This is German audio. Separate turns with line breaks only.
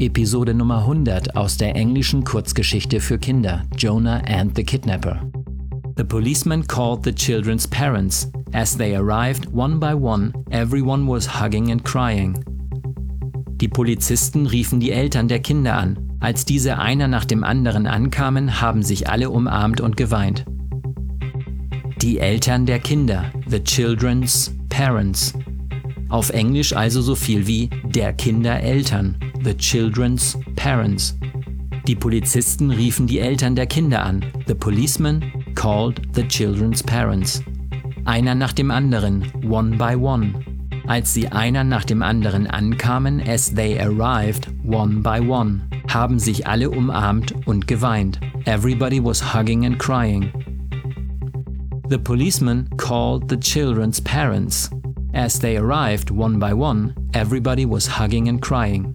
Episode Nummer 100 aus der englischen Kurzgeschichte für Kinder Jonah and the Kidnapper. The policeman called the children's parents. As they arrived one by one, everyone was hugging and crying. Die Polizisten riefen die Eltern der Kinder an. Als diese einer nach dem anderen ankamen, haben sich alle umarmt und geweint. Die Eltern der Kinder, the children's parents. Auf Englisch also so viel wie der Kindereltern, the children's parents. Die Polizisten riefen die Eltern der Kinder an, the policeman called the children's parents. Einer nach dem anderen, one by one. Als sie einer nach dem anderen ankamen, as they arrived, one by one, haben sich alle umarmt und geweint. Everybody was hugging and crying. The policeman called the children's parents. As they arrived one by one, everybody was hugging and crying.